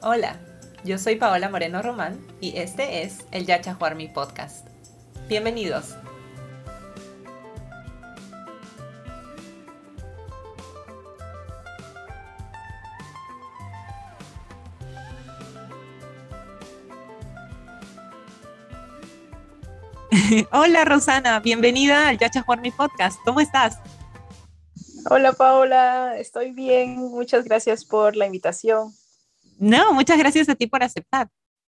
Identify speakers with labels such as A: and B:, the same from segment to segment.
A: Hola, yo soy Paola Moreno Román y este es el Yacha Mi Podcast. Bienvenidos. Hola Rosana, bienvenida al Yacha Mi Podcast. ¿Cómo estás?
B: Hola Paola, estoy bien. Muchas gracias por la invitación.
A: No, muchas gracias a ti por aceptar.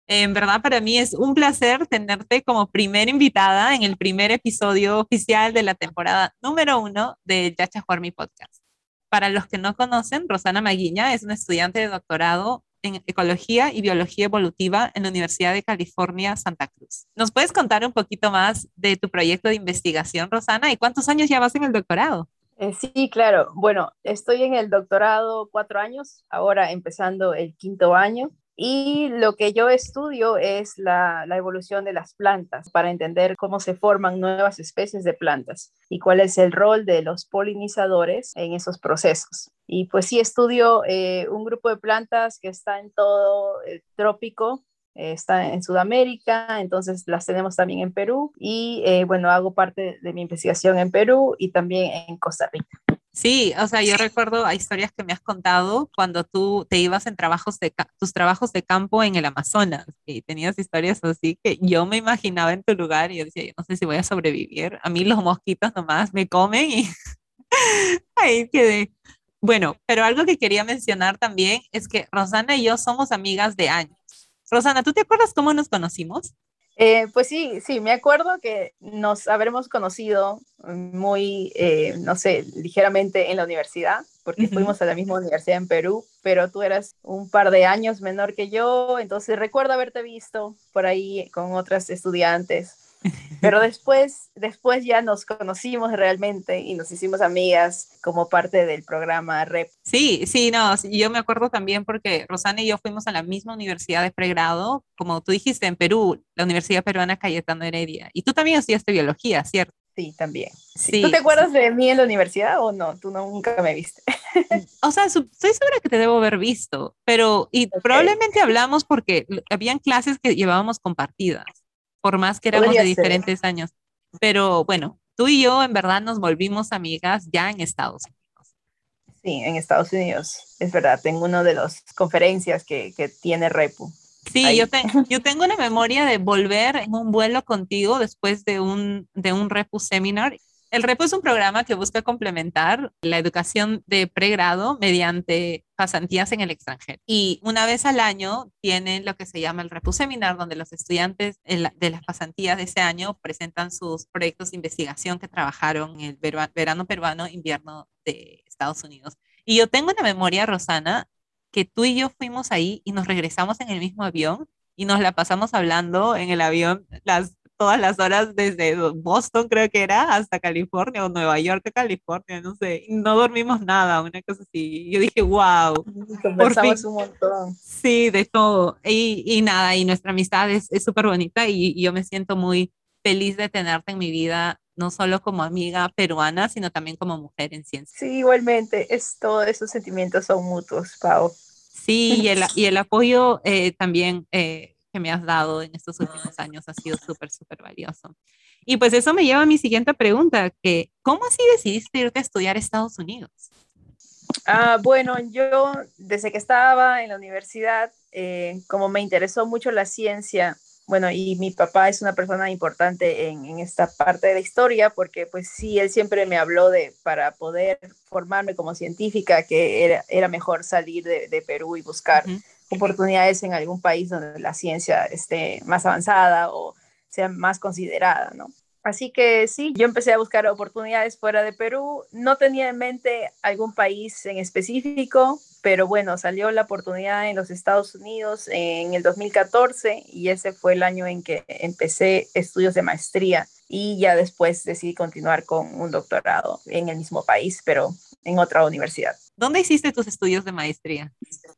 A: En verdad, para mí es un placer tenerte como primera invitada en el primer episodio oficial de la temporada número uno de Yacha Mi Podcast. Para los que no conocen, Rosana Maguiña es una estudiante de doctorado en Ecología y Biología Evolutiva en la Universidad de California, Santa Cruz. ¿Nos puedes contar un poquito más de tu proyecto de investigación, Rosana? ¿Y cuántos años ya en el doctorado?
B: Eh, sí, claro. Bueno, estoy en el doctorado cuatro años, ahora empezando el quinto año. Y lo que yo estudio es la, evolución de las plantas para entender cómo se forman nuevas especies de plantas y cuál es el rol de los polinizadores en esos procesos. Y pues sí, estudio eh, un grupo de plantas que está en todo el trópico está en Sudamérica, entonces las tenemos también en Perú y eh, bueno, hago parte de mi investigación en Perú y también en Costa Rica.
A: Sí, o sea, yo recuerdo a historias que me has contado cuando tú te ibas en trabajos de tus trabajos de campo en el Amazonas y tenías historias así que yo me imaginaba en tu lugar y yo decía, yo no sé si voy a sobrevivir. A mí los mosquitos nomás me comen y ahí quedé. Bueno, pero algo que quería mencionar también es que Rosana y yo somos amigas de años. Rosana, ¿tú te acuerdas cómo nos conocimos?
B: Eh, pues sí, sí, me acuerdo que nos habremos conocido muy, eh, no sé, ligeramente en la universidad, porque fuimos a la misma universidad en Perú, pero tú eras un par de años menor que yo, entonces recuerdo haberte visto por ahí con otras estudiantes. Pero después, después ya nos conocimos realmente y nos hicimos amigas como parte del programa REP.
A: Sí, sí, no, yo me acuerdo también porque Rosana y yo fuimos a la misma universidad de pregrado, como tú dijiste, en Perú, la Universidad Peruana Cayetano Heredia. Y tú también estudiaste biología, ¿cierto?
B: Sí, también. Sí. ¿Tú te acuerdas de mí en la universidad o no? Tú nunca me viste.
A: o sea, estoy segura que te debo haber visto, pero y probablemente hablamos porque habían clases que llevábamos compartidas por más que éramos de diferentes años. Pero bueno, tú y yo en verdad nos volvimos amigas ya en Estados Unidos.
B: Sí, en Estados Unidos, es verdad, tengo una de las conferencias que, que tiene Repu.
A: Sí, yo, yo tengo una memoria de volver en un vuelo contigo después de un, de un Repu seminar el REPO es un programa que busca complementar la educación de pregrado mediante pasantías en el extranjero. Y una vez al año tienen lo que se llama el REPO Seminar, donde los estudiantes de las pasantías de ese año presentan sus proyectos de investigación que trabajaron en el verano peruano, invierno de Estados Unidos. Y yo tengo una memoria, Rosana, que tú y yo fuimos ahí y nos regresamos en el mismo avión y nos la pasamos hablando en el avión las todas las horas desde Boston, creo que era, hasta California o Nueva York a California, no sé, no dormimos nada, una cosa así. Yo dije, wow.
B: Conversamos un montón.
A: Sí, de todo. Y, y nada, y nuestra amistad es súper bonita y, y yo me siento muy feliz de tenerte en mi vida, no solo como amiga peruana, sino también como mujer en ciencia.
B: Sí, igualmente, es, todos esos sentimientos son mutuos, Pau.
A: Sí, y el, y el apoyo eh, también eh, me has dado en estos últimos años ha sido súper, súper valioso. Y pues eso me lleva a mi siguiente pregunta, que ¿cómo así decidiste irte a estudiar a Estados Unidos?
B: Ah, bueno, yo desde que estaba en la universidad, eh, como me interesó mucho la ciencia, bueno, y mi papá es una persona importante en, en, esta parte de la historia, porque pues sí, él siempre me habló de, para poder formarme como científica, que era, era mejor salir de, de Perú y buscar oportunidades en algún país donde la ciencia esté más avanzada o sea más considerada, ¿no? Así que sí, yo empecé a buscar oportunidades fuera de Perú. No tenía en mente algún país en específico, pero bueno, salió la oportunidad en los Estados Unidos en el 2014 y ese fue el año en que empecé estudios de maestría y ya después decidí continuar con un doctorado en el mismo país, pero en otra universidad.
A: ¿Dónde hiciste tus estudios de maestría?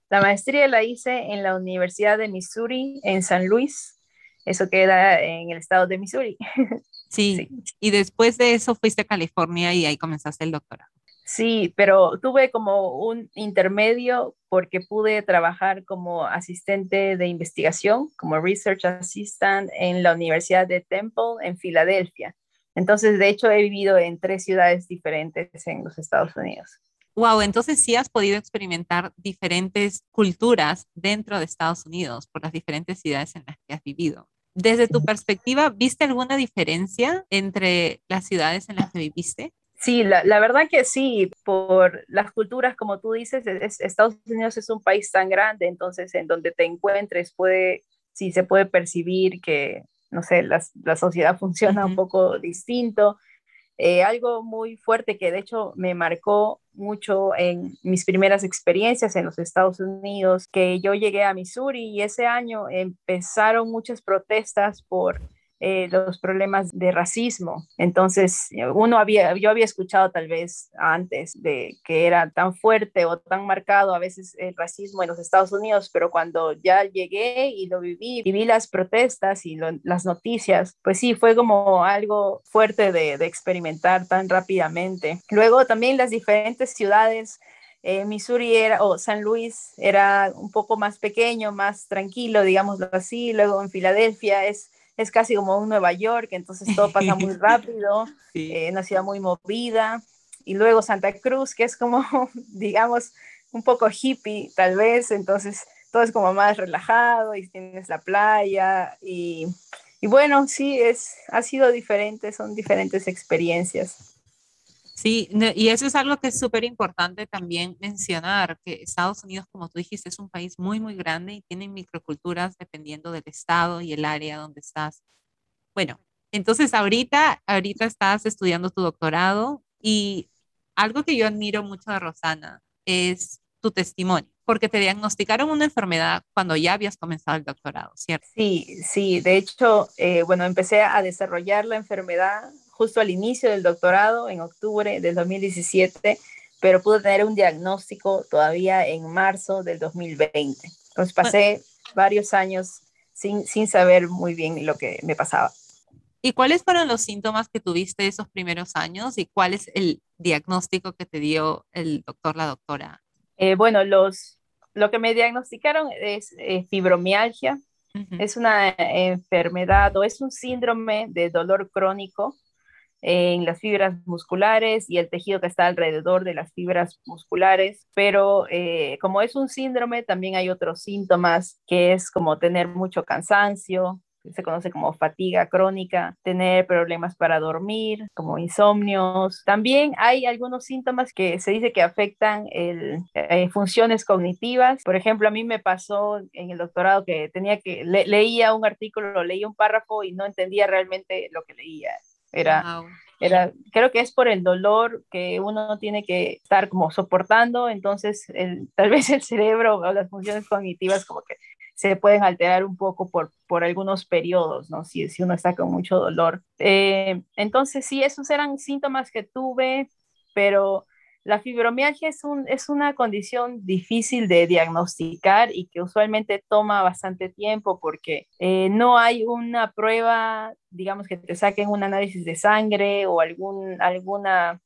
B: La maestría la hice en la Universidad de Missouri, en San Luis. Eso queda en el estado de Missouri.
A: Sí. Y después de eso fuiste a California y ahí comenzaste el doctorado.
B: Sí, pero tuve como un intermedio porque pude trabajar como asistente de investigación, como research assistant en la Universidad de Temple en Filadelfia. Entonces, de hecho, he vivido en tres ciudades diferentes en los Estados Unidos.
A: Wow, entonces sí has podido experimentar diferentes culturas dentro de Estados Unidos por las diferentes ciudades en las que has vivido. Desde tu perspectiva, ¿viste alguna diferencia entre las ciudades en las que viviste?
B: Sí, la, la, verdad que sí, por las culturas, como tú dices, Estados Unidos es un país tan grande, entonces en donde te encuentres puede, sí se puede percibir que, no sé, la, la sociedad funciona un poco distinto. Eh, algo muy fuerte que de hecho me marcó mucho en mis primeras experiencias en los Estados Unidos, que yo llegué a Missouri y ese año empezaron muchas protestas por eh, los problemas de racismo. Entonces, uno había, yo había escuchado tal vez antes de que era tan fuerte o tan marcado a veces el racismo en los Estados Unidos, pero cuando ya llegué y lo viví, viví las protestas y las noticias, pues sí, fue como algo fuerte de, de experimentar tan rápidamente. Luego también las diferentes ciudades eh, Missouri era, o San Luis era un poco más pequeño, más tranquilo, digámoslo así. Luego en Filadelfia es es casi como un Nueva York, entonces todo pasa muy rápido, eh, una ciudad muy movida. Y luego Santa Cruz, que es como, digamos, un poco hippie tal vez, entonces todo es como más relajado y tienes la playa y, y bueno, sí, es, ha sido diferente, son diferentes experiencias.
A: Sí, y eso es algo que es súper importante también mencionar, que Estados Unidos, como tú dijiste, es un país muy, muy grande y tiene microculturas dependiendo del estado y el área donde estás. Bueno, entonces ahorita, ahorita estás estudiando tu doctorado y algo que yo admiro mucho de Rosana es tu testimonio, porque te diagnosticaron una enfermedad cuando ya habías comenzado el doctorado, ¿cierto?
B: Sí, sí, de hecho, eh, bueno, empecé a desarrollar la enfermedad justo al inicio del doctorado, en octubre del 2017, pero pude tener un diagnóstico todavía en marzo del 2020. Entonces pasé varios años sin, sin saber muy bien lo que me pasaba.
A: ¿Y cuáles fueron los síntomas que tuviste esos primeros años y cuál es el diagnóstico que te dio el doctor, la doctora?
B: Eh, bueno, los, lo que me diagnosticaron es eh, fibromialgia. Es una enfermedad o es un síndrome de dolor crónico en las fibras musculares y el tejido que está alrededor de las fibras musculares, pero eh, como es un síndrome, también hay otros síntomas que es como tener mucho cansancio, se conoce como fatiga crónica, tener problemas para dormir, como insomnios. También hay algunos síntomas que se dice que afectan el, eh, funciones cognitivas. Por ejemplo, a mí me pasó en el doctorado que tenía que leía un artículo, leía un párrafo y no entendía realmente lo que leía. Era, era, creo que es por el dolor que uno tiene que estar como soportando, entonces el, tal vez el cerebro o las funciones cognitivas como que se pueden alterar un poco por, por algunos periodos, ¿no? Si, si uno está con mucho dolor. Eh, entonces, sí, esos eran síntomas que tuve, pero la fibromialgia es, un, es una condición difícil de diagnosticar y que usualmente toma bastante tiempo porque eh, no hay una prueba, digamos que te saquen un análisis de sangre o algún, alguna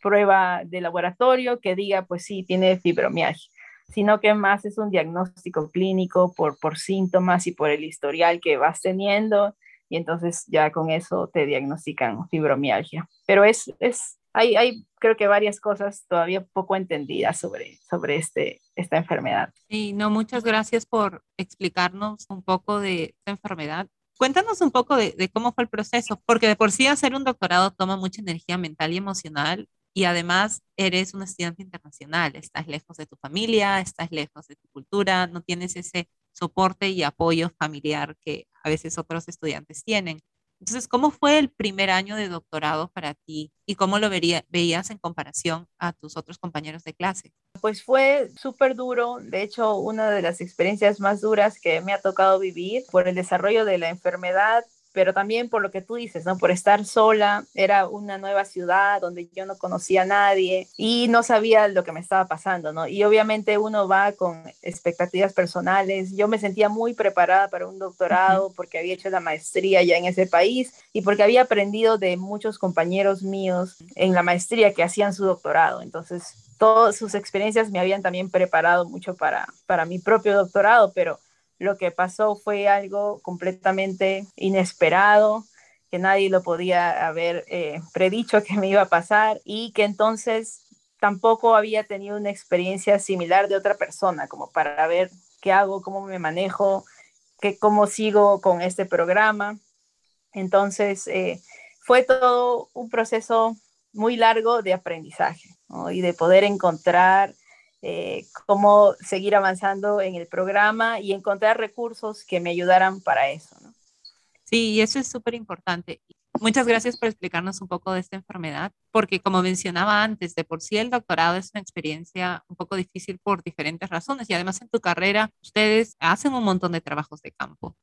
B: prueba de laboratorio que diga, pues sí, tiene fibromialgia, sino que más es un diagnóstico clínico por, por síntomas y por el historial que vas teniendo y entonces ya con eso te diagnostican fibromialgia. Pero es, es hay, hay creo que varias cosas todavía poco entendidas sobre, sobre este, esta enfermedad.
A: Sí, no, muchas gracias por explicarnos un poco de esta enfermedad. Cuéntanos un poco de, de, cómo fue el proceso, porque de por sí hacer un doctorado toma mucha energía mental y emocional y además eres un estudiante internacional, estás lejos de tu familia, estás lejos de tu cultura, no tienes ese soporte y apoyo familiar que a veces otros estudiantes tienen. Entonces, ¿cómo fue el primer año de doctorado para ti y cómo lo veías en comparación a tus otros compañeros de clase?
B: Pues fue súper duro, de hecho, una de las experiencias más duras que me ha tocado vivir por el desarrollo de la enfermedad pero también por lo que tú dices, ¿no? Por estar sola, era una nueva ciudad donde yo no conocía a nadie y no sabía lo que me estaba pasando, ¿no? Y obviamente uno va con expectativas personales. Yo me sentía muy preparada para un doctorado porque había hecho la maestría ya en ese país y porque había aprendido de muchos compañeros míos en la maestría que hacían su doctorado. Entonces, todas sus experiencias me habían también preparado mucho para, para mi propio doctorado, pero lo que pasó fue algo completamente inesperado, que nadie lo podía haber eh, predicho que me iba a pasar y que entonces tampoco había tenido una experiencia similar de otra persona, como para ver qué hago, cómo me manejo, qué, cómo sigo con este programa. Entonces, eh, fue todo un proceso muy largo de aprendizaje y de poder encontrar eh, cómo seguir avanzando en el programa y encontrar recursos que me ayudaran para eso. ¿no?
A: Sí, eso es súper importante. Muchas gracias por explicarnos un poco de esta enfermedad, porque como mencionaba antes, de por sí el doctorado es una experiencia un poco difícil por diferentes razones y además en tu carrera ustedes hacen un montón de trabajos de campo.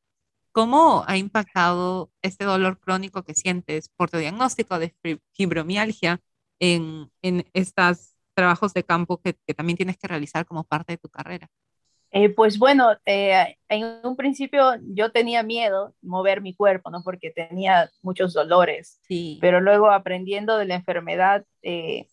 A: ¿Cómo ha impactado este dolor crónico que sientes por tu diagnóstico de fibromialgia en, en estas trabajos de campo que, también tienes que realizar como parte de tu carrera?
B: Eh, pues bueno, eh, en un principio yo tenía miedo mover mi cuerpo, ¿no? Porque tenía muchos dolores. Sí. Pero luego aprendiendo de la enfermedad, eh,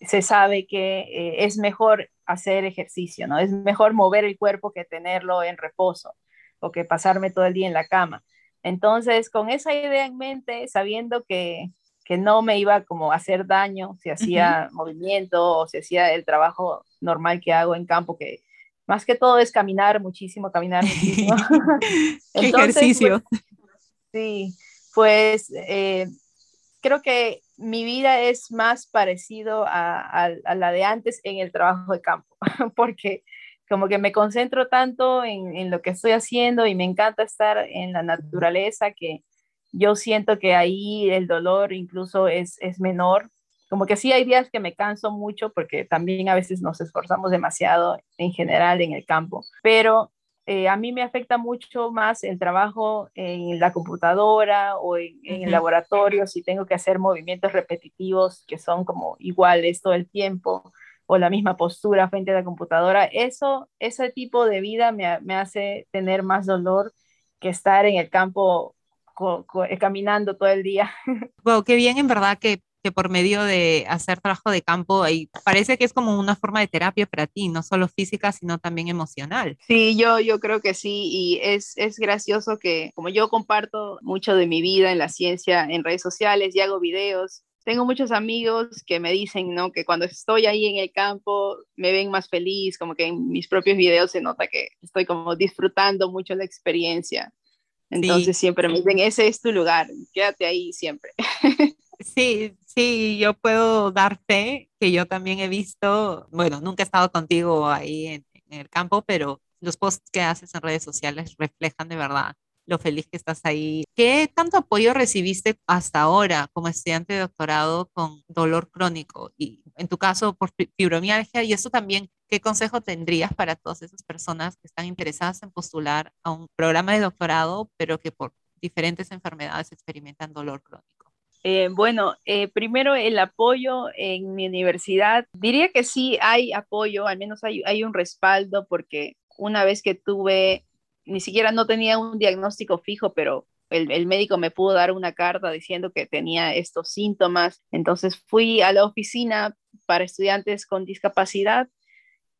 B: se sabe que es mejor hacer ejercicio, ¿no? Es mejor mover el cuerpo que tenerlo en reposo o que pasarme todo el día en la cama. Entonces, con esa idea en mente, sabiendo que, que no me iba como a hacer daño si hacía movimiento o si hacía el trabajo normal que hago en campo, que más que todo es caminar muchísimo, caminar muchísimo.
A: ¿Qué ejercicio?
B: Pues, sí, pues eh, creo que mi vida es más parecido a, la de antes en el trabajo de campo, porque como que me concentro tanto en, en, lo que estoy haciendo y me encanta estar en la naturaleza que yo siento que ahí el dolor incluso es, es menor. Como que sí hay días que me canso mucho porque también a veces nos esforzamos demasiado en general en el campo, pero eh, a mí me afecta mucho más el trabajo en la computadora o en, el laboratorio, si tengo que hacer movimientos repetitivos que son como iguales todo el tiempo o la misma postura frente a la computadora. Eso, ese tipo de vida me, me hace tener más dolor que estar en el campo caminando todo el día.
A: Wow, qué bien en verdad que, que por medio de hacer trabajo de campo, ahí parece que es como una forma de terapia para ti, no solo física, sino también emocional.
B: Sí, yo, yo creo que sí, y es, es gracioso que como yo comparto mucho de mi vida en la ciencia en redes sociales y hago videos, tengo muchos amigos que me dicen, ¿no? Que cuando estoy ahí en el campo me ven más feliz, como que en mis propios videos se nota que estoy como disfrutando mucho la experiencia. Entonces siempre me dicen, ese es tu lugar, quédate ahí siempre.
A: Sí, sí, yo puedo dar fe que yo también he visto, bueno, nunca he estado contigo ahí en, en el campo, pero los posts que haces en redes sociales reflejan de verdad lo feliz que estás ahí. ¿Qué tanto apoyo recibiste hasta ahora como estudiante de doctorado con dolor crónico y en tu caso por fibromialgia? Y eso también, ¿qué consejo tendrías para todas esas personas que están interesadas en postular a un programa de doctorado, pero que por diferentes enfermedades experimentan dolor crónico?
B: Eh, bueno, eh, primero el apoyo en mi universidad. Diría que sí hay apoyo, al menos hay, hay un respaldo porque una vez que tuve ni siquiera no tenía un diagnóstico fijo, pero el, médico me pudo dar una carta diciendo que tenía estos síntomas. Entonces fui a la oficina para estudiantes con discapacidad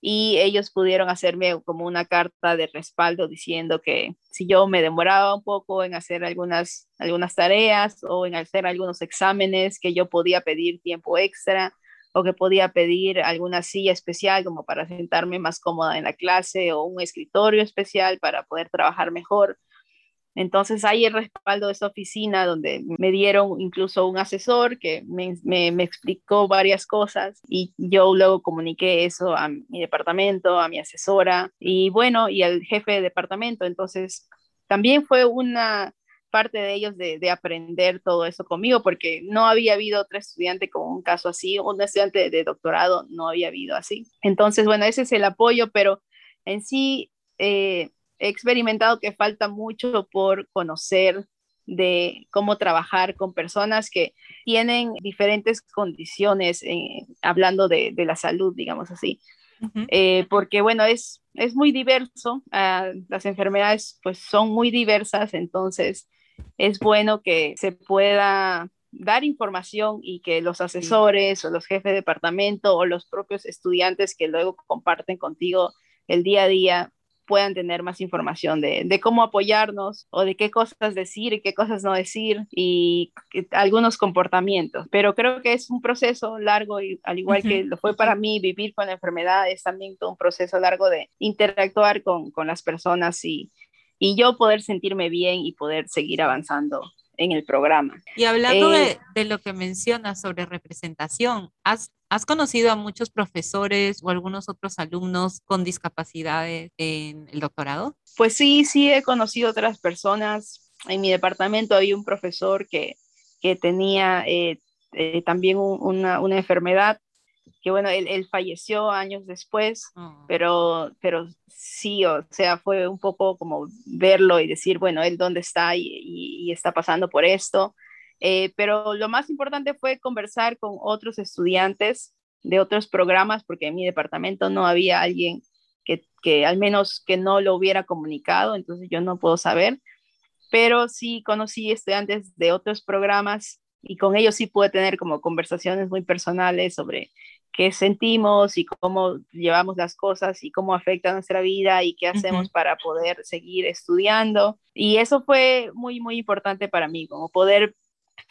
B: y ellos pudieron hacerme como una carta de respaldo diciendo que si yo me demoraba un poco en hacer algunas, algunas tareas o en hacer algunos exámenes, que yo podía pedir tiempo extra o que podía pedir alguna silla especial como para sentarme más cómoda en la clase o un escritorio especial para poder trabajar mejor. Entonces hay el respaldo de esa oficina donde me dieron incluso un asesor que me, me, explicó varias cosas y yo luego comuniqué eso a mi departamento, a mi asesora y bueno, y al jefe de departamento. Entonces también fue una, parte de ellos de, aprender todo eso conmigo, porque no había habido otro estudiante con un caso así, un estudiante de doctorado no había habido así. Entonces, bueno, ese es el apoyo, pero en sí eh, he experimentado que falta mucho por conocer de cómo trabajar con personas que tienen diferentes condiciones, eh, hablando de, la salud, digamos así. Eh, porque bueno, es, es muy diverso, ah, las enfermedades pues son muy diversas, entonces es bueno que se pueda dar información y que los asesores o los jefes de departamento o los propios estudiantes que luego comparten contigo el día a día puedan tener más información de, cómo apoyarnos o de qué cosas decir y qué cosas no decir y algunos comportamientos. Pero creo que es un proceso largo y al igual que lo fue para mí vivir con la enfermedad, es también todo un proceso largo de interactuar con, las personas y, y yo poder sentirme bien y poder seguir avanzando en el programa.
A: Y hablando de, eh, de, lo que mencionas sobre representación, ¿has, ¿has conocido a muchos profesores o algunos otros alumnos con discapacidades en el doctorado?
B: Pues sí, sí he conocido otras personas. En mi departamento había un profesor que, que tenía eh, eh, también una, una enfermedad que bueno, él, falleció años después, oh. pero, pero sí, o sea, fue un poco como verlo y decir, bueno, él dónde está y, está pasando por esto. Eh, pero lo más importante fue conversar con otros estudiantes de otros programas, porque en mi departamento no había alguien que, que al menos que no lo hubiera comunicado, entonces yo no puedo saber, pero sí conocí estudiantes de otros programas y con ellos sí pude tener como conversaciones muy personales sobre qué sentimos y cómo llevamos las cosas y cómo afecta nuestra vida y qué hacemos para poder seguir estudiando. Y eso fue muy, muy importante para mí, como poder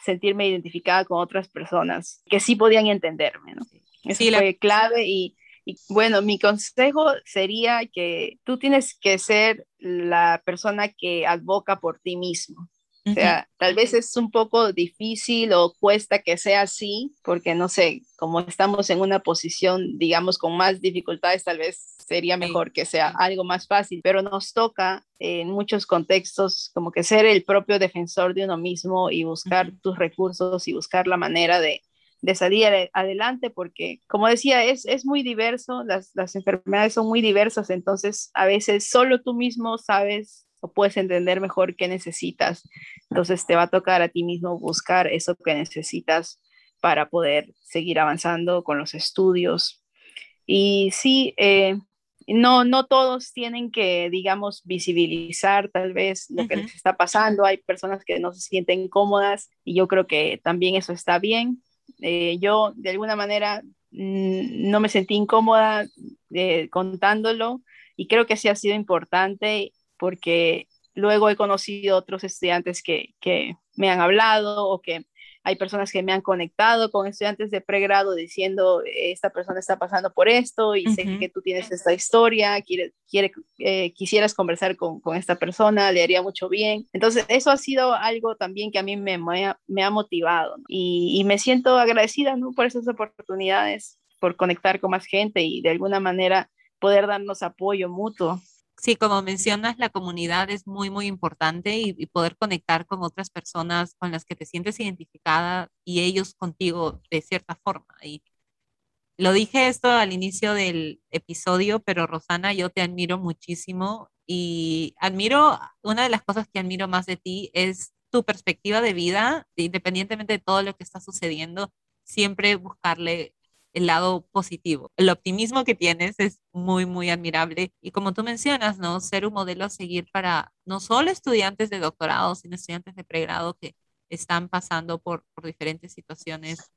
B: sentirme identificada con otras personas que sí podían entenderme. ¿no? Eso fue clave y, y bueno, mi consejo sería que tú tienes que ser la persona que advoca por ti mismo. O sea, tal vez es un poco difícil o cuesta que sea así, porque no sé, como estamos en una posición, digamos, con más dificultades, tal vez sería mejor que sea algo más fácil, pero nos toca en muchos contextos como que ser el propio defensor de uno mismo y buscar tus recursos y buscar la manera de, de salir adelante, porque como decía, es, es muy diverso, las, las enfermedades son muy diversas, entonces a veces solo tú mismo sabes o puedes entender mejor qué necesitas. Entonces te va a tocar a ti mismo buscar eso que necesitas para poder seguir avanzando con los estudios. Y sí, eh, no, no todos tienen que, digamos, visibilizar tal vez lo que les está pasando. Hay personas que no se sienten cómodas y yo creo que también eso está bien. Eh, yo, de alguna manera, mm, no me sentí incómoda eh, contándolo y creo que sí ha sido importante porque luego he conocido otros estudiantes que, me han hablado o que hay personas que me han conectado con estudiantes de pregrado diciendo, esta persona está pasando por esto y sé que tú tienes esta historia, quiere, quiere, eh, quisieras conversar con, esta persona, le haría mucho bien. Entonces, eso ha sido algo también que a mí me, me, ha, motivado y, y, me siento agradecida ¿no? por esas oportunidades, por conectar con más gente y de alguna manera poder darnos apoyo mutuo
A: sí, como mencionas, la comunidad es muy, muy importante y, poder conectar con otras personas con las que te sientes identificada y ellos contigo de cierta forma. Y lo dije esto al inicio del episodio, pero Rosana, yo te admiro muchísimo y admiro, una de las cosas que admiro más de ti es tu perspectiva de vida, independientemente de todo lo que está sucediendo, siempre buscarle el lado positivo. El optimismo que tienes es muy, muy admirable. Y como tú mencionas, ¿no? Ser un modelo a seguir para no solo estudiantes de doctorado, sino estudiantes de pregrado que están pasando por, por diferentes situaciones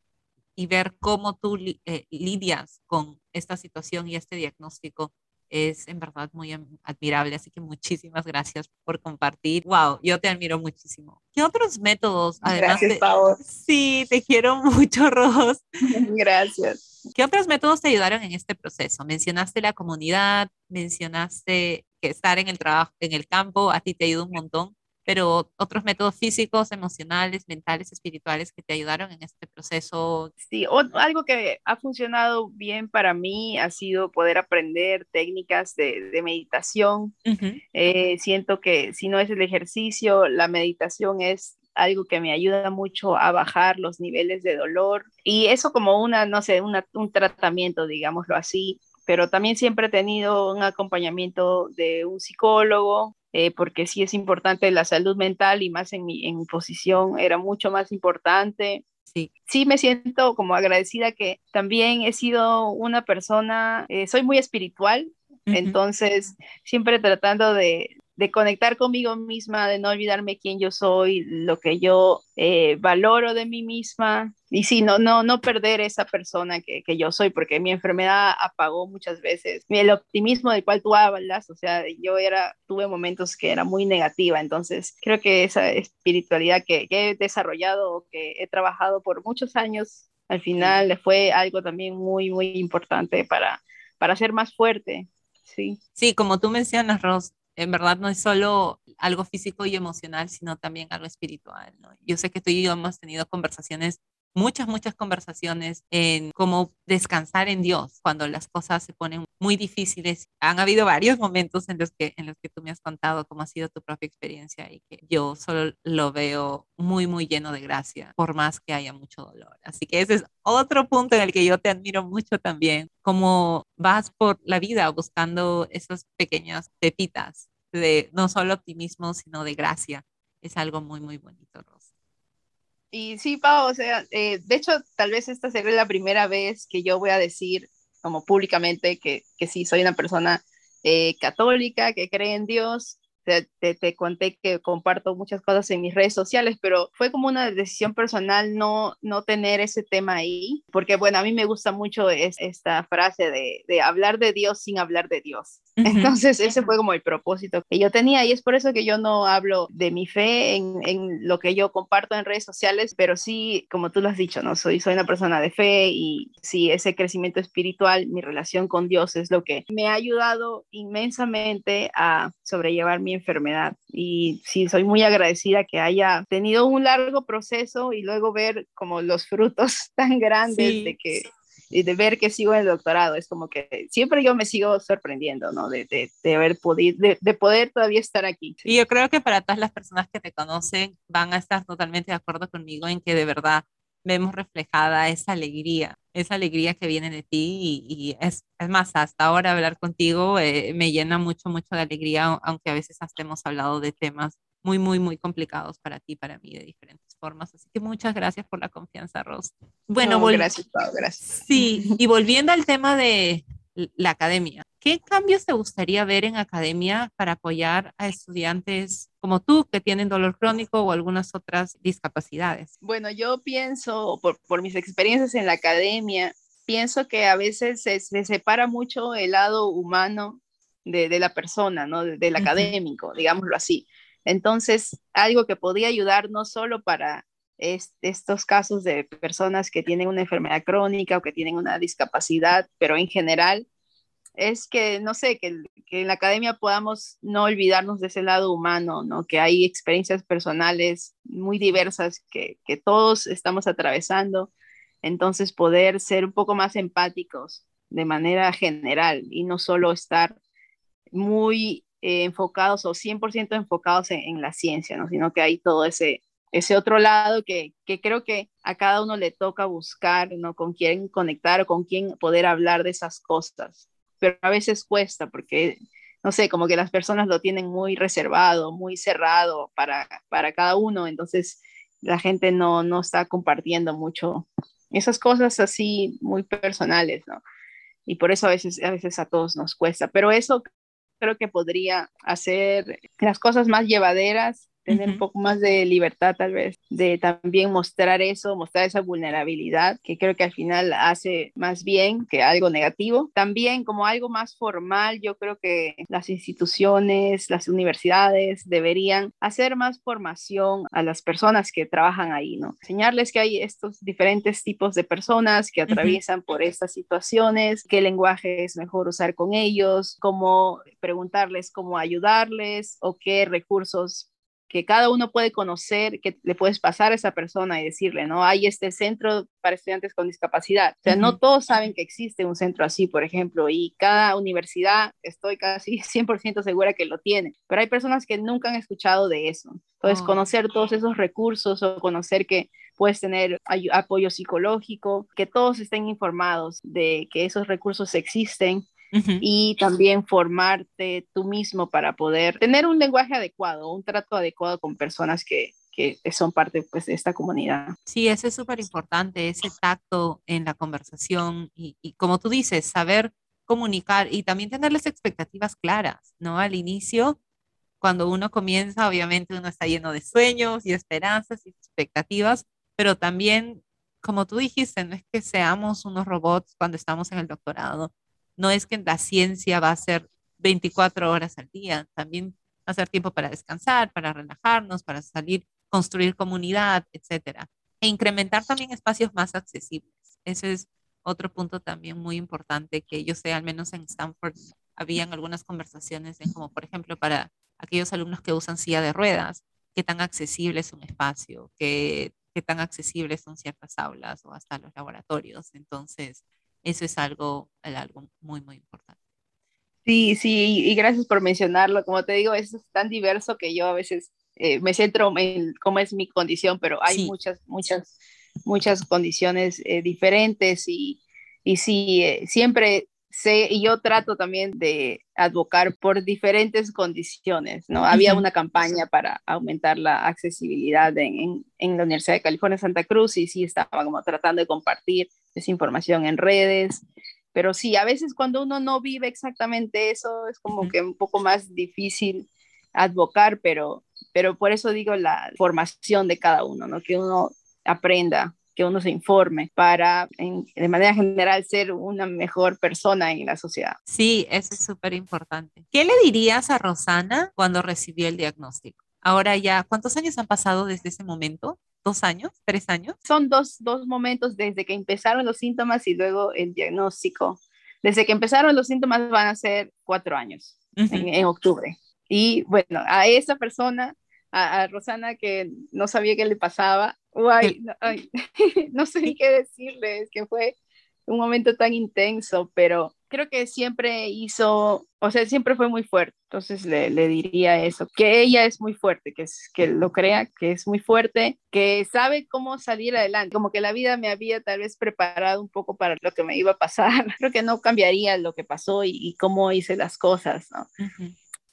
A: y ver cómo tú eh, lidias con esta situación y este diagnóstico es en verdad muy admirable. Así que muchísimas gracias por compartir. Wow, yo te admiro muchísimo. ¿Qué otros métodos?
B: Además gracias,
A: de... Sí, te quiero mucho, Ros.
B: Gracias.
A: ¿Qué otros métodos te ayudaron en este proceso? Mencionaste la comunidad, mencionaste que estar en el trabajo, en el campo, a ti te ayudó un montón, pero otros métodos físicos, emocionales, mentales, espirituales que te ayudaron en este proceso.
B: Sí, algo que ha funcionado bien para mí ha sido poder aprender técnicas de, meditación. Eh, siento que si no es el ejercicio, la meditación es algo que me ayuda mucho a bajar los niveles de dolor y eso como una, no sé, un tratamiento, digámoslo así, pero también siempre he tenido un acompañamiento de un psicólogo eh, porque sí es importante la salud mental y más en mi, en mi posición era mucho más importante.
A: Sí.
B: sí me siento como agradecida que también he sido una persona, eh, soy muy espiritual, entonces siempre tratando de, de conectar conmigo misma, de no olvidarme quién yo soy, lo que yo eh, valoro de mí misma y sí, no, no, no perder esa persona que, que, yo soy, porque mi enfermedad apagó muchas veces el optimismo del cual tú hablas, o sea, yo era, tuve momentos que era muy negativa, entonces creo que esa espiritualidad que, que he desarrollado, que he trabajado por muchos años, al final fue algo también muy, muy importante para, para ser más fuerte. Sí.
A: sí, como tú mencionas, Ros, en verdad no es solo algo físico y emocional, sino también algo espiritual. Yo sé que tú y yo hemos tenido conversaciones muchas, muchas conversaciones en cómo descansar en Dios cuando las cosas se ponen muy difíciles. Han habido varios momentos en los que, en los que tú me has contado cómo ha sido tu propia experiencia y que yo solo lo veo muy, muy lleno de gracia, por más que haya mucho dolor. Así que ese es otro punto en el que yo te admiro mucho también, cómo vas por la vida buscando esas pequeñas pepitas de no solo optimismo, sino de gracia. Es algo muy, muy bonito, Rosa.
B: Y sí, Pau, o sea, eh, de hecho, tal vez esta será la primera vez que yo voy a decir como públicamente que, que sí, soy una persona eh, católica, que cree en Dios, te, te, conté que comparto muchas cosas en mis redes sociales, pero fue como una decisión personal no, no tener ese tema ahí, porque bueno, a mí me gusta mucho es, esta frase de, de, hablar de Dios sin hablar de Dios. Entonces, ese fue como el propósito que yo tenía y es por eso que yo no hablo de mi fe en, en, lo que yo comparto en redes sociales, pero sí, como tú lo has dicho, ¿no? Soy, soy una persona de fe y sí, ese crecimiento espiritual, mi relación con Dios es lo que me ha ayudado inmensamente a sobrellevar mi enfermedad. Y sí, soy muy agradecida que haya tenido un largo proceso y luego ver como los frutos tan grandes de que de ver que sigo el doctorado, es como que siempre yo me sigo sorprendiendo, ¿no? De, de, de haber podido, de, de, poder todavía estar aquí.
A: Y yo creo que para todas las personas que te conocen van a estar totalmente de acuerdo conmigo en que de verdad vemos reflejada esa alegría, esa alegría que viene de ti y, y es, es, más, hasta ahora hablar contigo eh, me llena mucho, mucho de alegría, aunque a veces hasta hemos hablado de temas muy, muy, muy complicados para ti, para mí, de diferentes formas. Así que muchas gracias por la confianza, Ros.
B: Bueno, no, gracias, Pau, gracias.
A: Sí, y volviendo al tema de la academia, ¿qué cambios te gustaría ver en academia para apoyar a estudiantes como tú que tienen dolor crónico o algunas otras discapacidades?
B: Bueno, yo pienso, por, por mis experiencias en la academia, pienso que a veces se, se separa mucho el lado humano de, de la persona, ¿no? del uh -huh. académico, digámoslo así. Entonces, algo que podría ayudar no solo para es, estos casos de personas que tienen una enfermedad crónica o que tienen una discapacidad, pero en general, es que, no sé, que, que, en la academia podamos no olvidarnos de ese lado humano, ¿no? Que hay experiencias personales muy diversas que, que todos estamos atravesando. Entonces, poder ser un poco más empáticos de manera general y no solo estar muy eh, enfocados o 100% enfocados en, en, la ciencia, ¿no? sino que hay todo ese, ese otro lado que, que, creo que a cada uno le toca buscar, ¿no? Con quién conectar o con quién poder hablar de esas cosas. Pero a veces cuesta porque, no sé, como que las personas lo tienen muy reservado, muy cerrado para, para cada uno, entonces la gente no, no está compartiendo mucho esas cosas así muy personales, ¿no? Y por eso a veces, a veces a todos nos cuesta. Pero eso creo que podría hacer las cosas más llevaderas tener uh -huh. un poco más de libertad tal vez, de también mostrar eso, mostrar esa vulnerabilidad, que creo que al final hace más bien que algo negativo. También como algo más formal, yo creo que las instituciones, las universidades deberían hacer más formación a las personas que trabajan ahí, ¿no? Enseñarles que hay estos diferentes tipos de personas que atraviesan uh -huh. por estas situaciones, qué lenguaje es mejor usar con ellos, cómo preguntarles cómo ayudarles o qué recursos que cada uno puede conocer, que le puedes pasar a esa persona y decirle, ¿no? Hay este centro para estudiantes con discapacidad. O sea, uh -huh. no todos saben que existe un centro así, por ejemplo, y cada universidad, estoy casi 100% segura que lo tiene, pero hay personas que nunca han escuchado de eso. Entonces, oh. conocer todos esos recursos o conocer que puedes tener apoyo psicológico, que todos estén informados de que esos recursos existen y también formarte tú mismo para poder tener un lenguaje adecuado, un trato adecuado con personas que, que son parte pues, de esta comunidad.
A: Sí, eso es súper importante, ese tacto en la conversación y, y, como tú dices, saber comunicar y también tener las expectativas claras, ¿no? Al inicio, cuando uno comienza, obviamente uno está lleno de sueños y esperanzas y expectativas, pero también, como tú dijiste, no es que seamos unos robots cuando estamos en el doctorado, no es que la ciencia va a ser 24 horas al día, también hacer tiempo para descansar, para relajarnos, para salir construir comunidad, etcétera. E incrementar también espacios más accesibles. Ese es otro punto también muy importante que yo sé, al menos en Stanford, habían algunas conversaciones en como, por ejemplo, para aquellos alumnos que usan silla de ruedas, qué tan accesible es un espacio, qué, qué tan accesibles son ciertas aulas o hasta los laboratorios. Entonces, eso es algo, algo muy, muy importante.
B: Sí, sí, y gracias por mencionarlo. Como te digo, es tan diverso que yo a veces eh, me centro en cómo es mi condición, pero hay muchas, muchas, muchas condiciones eh, diferentes y, y sí, eh, siempre sé, y yo trato también de advocar por diferentes condiciones, ¿no? Había una campaña para aumentar la accesibilidad en, en, la Universidad de California, Santa Cruz, y sí estaba como tratando de compartir esa información en redes, pero sí, a veces cuando uno no vive exactamente eso, es como que un poco más difícil advocar, pero pero por eso digo la formación de cada uno, ¿no? Que uno aprenda, que uno se informe para, de manera general, ser una mejor persona en la sociedad.
A: Sí, eso es súper importante. ¿Qué le dirías a Rosana cuando recibió el diagnóstico? Ahora ya, ¿cuántos años han pasado desde ese momento? ¿Dos años? ¿Tres años?
B: Son dos, dos momentos desde que empezaron los síntomas y luego el diagnóstico. Desde que empezaron los síntomas van a ser cuatro años, en, en octubre. Y bueno, a esa persona a, Rosana que no sabía qué le pasaba. no, sé qué decirle, es que fue un momento tan intenso, pero creo que siempre hizo, o sea, siempre fue muy fuerte. Entonces le, le, diría eso, que ella es muy fuerte, que, es, que lo crea, que es muy fuerte, que sabe cómo salir adelante, como que la vida me había tal vez preparado un poco para lo que me iba a pasar. Creo que no cambiaría lo que pasó y, cómo hice las cosas, ¿no?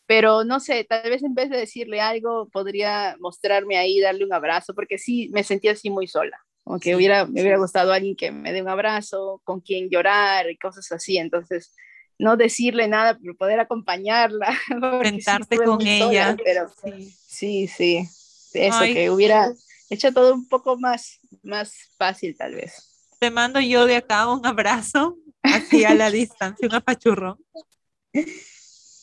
B: pero no sé, tal vez en vez de decirle algo, podría mostrarme ahí, darle un abrazo, porque sí me sentía así muy sola, como que hubiera, me hubiera gustado alguien que me dé un abrazo, con quien llorar y cosas así, entonces no decirle nada, pero poder acompañarla.
A: Enfrentarte con ella.
B: pero sí, sí, eso, que hubiera hecho todo un poco más, más fácil tal vez.
A: Te mando yo de acá un abrazo, así a la distancia, un apachurrón.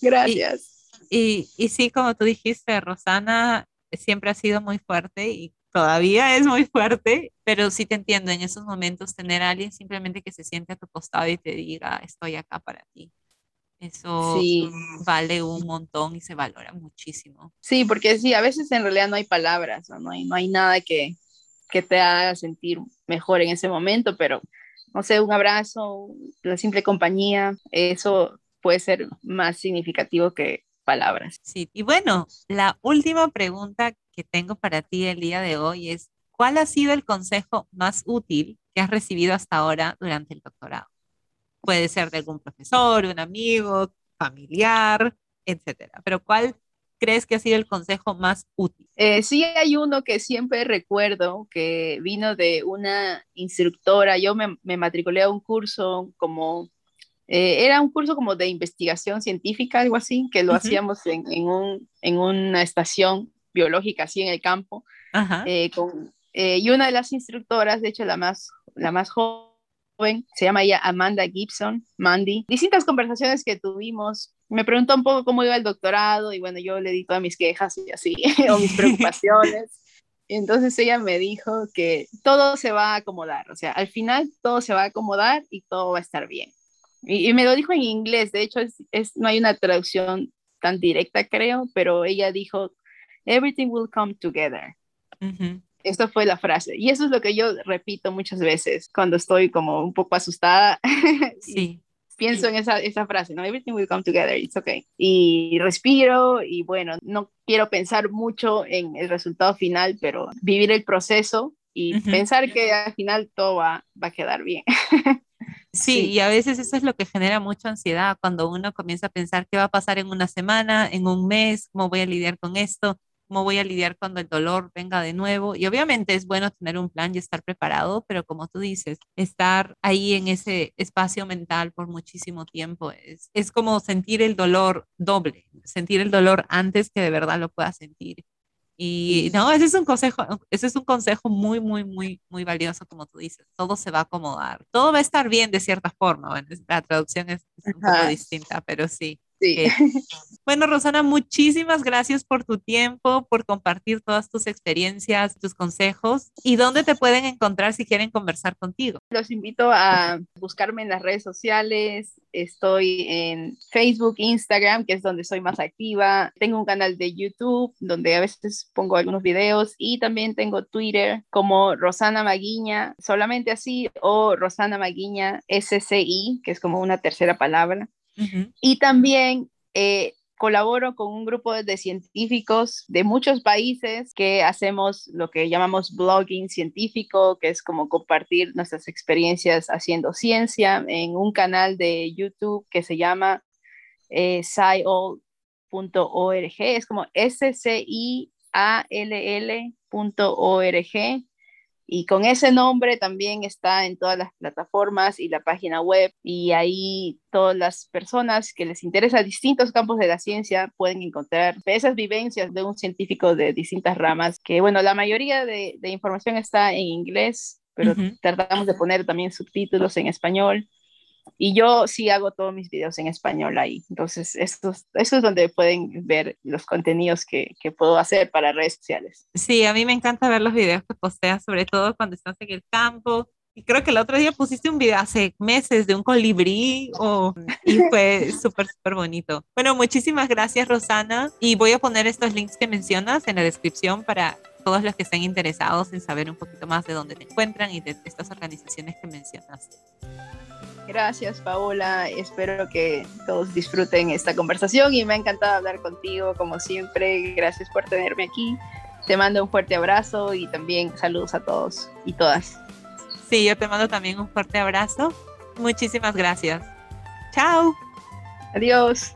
B: Gracias.
A: Y, y sí, como tú dijiste, Rosana siempre ha sido muy fuerte y todavía es muy fuerte, pero sí te entiendo en esos momentos tener a alguien simplemente que se siente a tu costado y te diga, estoy acá para ti. Eso vale un montón y se valora muchísimo.
B: Sí, porque sí, a veces en realidad no hay palabras, no, no, hay, no hay nada que, que te haga sentir mejor en ese momento, pero no sé, un abrazo, la simple compañía, eso puede ser más significativo que palabras.
A: Sí, y bueno, la última pregunta que tengo para ti el día de hoy es, ¿cuál ha sido el consejo más útil que has recibido hasta ahora durante el doctorado? Puede ser de algún profesor, un amigo, familiar, etcétera. Pero ¿cuál crees que ha sido el consejo más útil?
B: Eh, sí, hay uno que siempre recuerdo que vino de una instructora. Yo me, me matriculé a un curso como eh, era un curso como de investigación científica, algo así, que lo hacíamos en, en, un, en, una estación biológica, así en el campo. Eh, con, eh, y una de las instructoras, de hecho la más, la más joven, se llama ella Amanda Gibson, Mandy. Distintas conversaciones que tuvimos. Me preguntó un poco cómo iba el doctorado y bueno, yo le di todas mis quejas y así, o mis preocupaciones. Entonces ella me dijo que todo se va a acomodar, o sea, al final todo se va a acomodar y todo va a estar bien. Y, me lo dijo en inglés, de hecho es, es, no hay una traducción tan directa, creo, pero ella dijo, everything will come together. Esto fue la frase. Y eso es lo que yo repito muchas veces cuando estoy como un poco asustada.
A: Sí.
B: Pienso en esa, esa frase, ¿no? Everything will come together, it's okay. Y respiro y bueno, no quiero pensar mucho en el resultado final, pero vivir el proceso y pensar que al final todo va, va a quedar bien.
A: Sí, y a veces eso es lo que genera mucha ansiedad cuando uno comienza a pensar qué va a pasar en una semana, en un mes, cómo voy a lidiar con esto, cómo voy a lidiar cuando el dolor venga de nuevo. Y obviamente es bueno tener un plan y estar preparado, pero como tú dices, estar ahí en ese espacio mental por muchísimo tiempo es, es como sentir el dolor doble, sentir el dolor antes que de verdad lo pueda sentir. Y no, ese es un consejo, ese es un consejo muy, muy, muy, muy valioso, como tú dices. Todo se va a acomodar. Todo va a estar bien de cierta forma. Bueno, la traducción es, un poco distinta, pero sí.
B: Sí.
A: Eh, bueno, Rosana, muchísimas gracias por tu tiempo, por compartir todas tus experiencias, tus consejos y dónde te pueden encontrar si quieren conversar contigo.
B: Los invito a buscarme en las redes sociales. Estoy en Facebook, Instagram, que es donde soy más activa. Tengo un canal de YouTube donde a veces pongo algunos videos y también tengo Twitter como Rosana Maguiña, solamente así, o Rosana Maguiña SCI, que es como una tercera palabra. Y también eh, colaboro con un grupo de científicos de muchos países que hacemos lo que llamamos blogging científico, que es como compartir nuestras experiencias haciendo ciencia en un canal de YouTube que se llama eh, sciol.org, es como S-C-I-A-L-L.org y con ese nombre también está en todas las plataformas y la página web y ahí todas las personas que les interesa distintos campos de la ciencia pueden encontrar esas vivencias de un científico de distintas ramas, que bueno, la mayoría de, información está en inglés, pero tratamos de poner también subtítulos en español y yo sí hago todos mis videos en español ahí. Entonces, eso es donde pueden ver los contenidos que, que, puedo hacer para redes sociales.
A: Sí, a mí me encanta ver los videos que posteas, sobre todo cuando estás en el campo. Y creo que el otro día pusiste un video hace meses de un colibrí oh, y fue súper, súper bonito. Bueno, muchísimas gracias, Rosana. Y voy a poner estos links que mencionas en la descripción para todos los que estén interesados en saber un poquito más de dónde te encuentran y de estas organizaciones que mencionas.
B: Gracias, Paola. Espero que todos disfruten esta conversación y me ha encantado hablar contigo, como siempre. Gracias por tenerme aquí. Te mando un fuerte abrazo y también saludos a todos y todas.
A: Sí, yo te mando también un fuerte abrazo. Muchísimas gracias. Chao.
B: Adiós.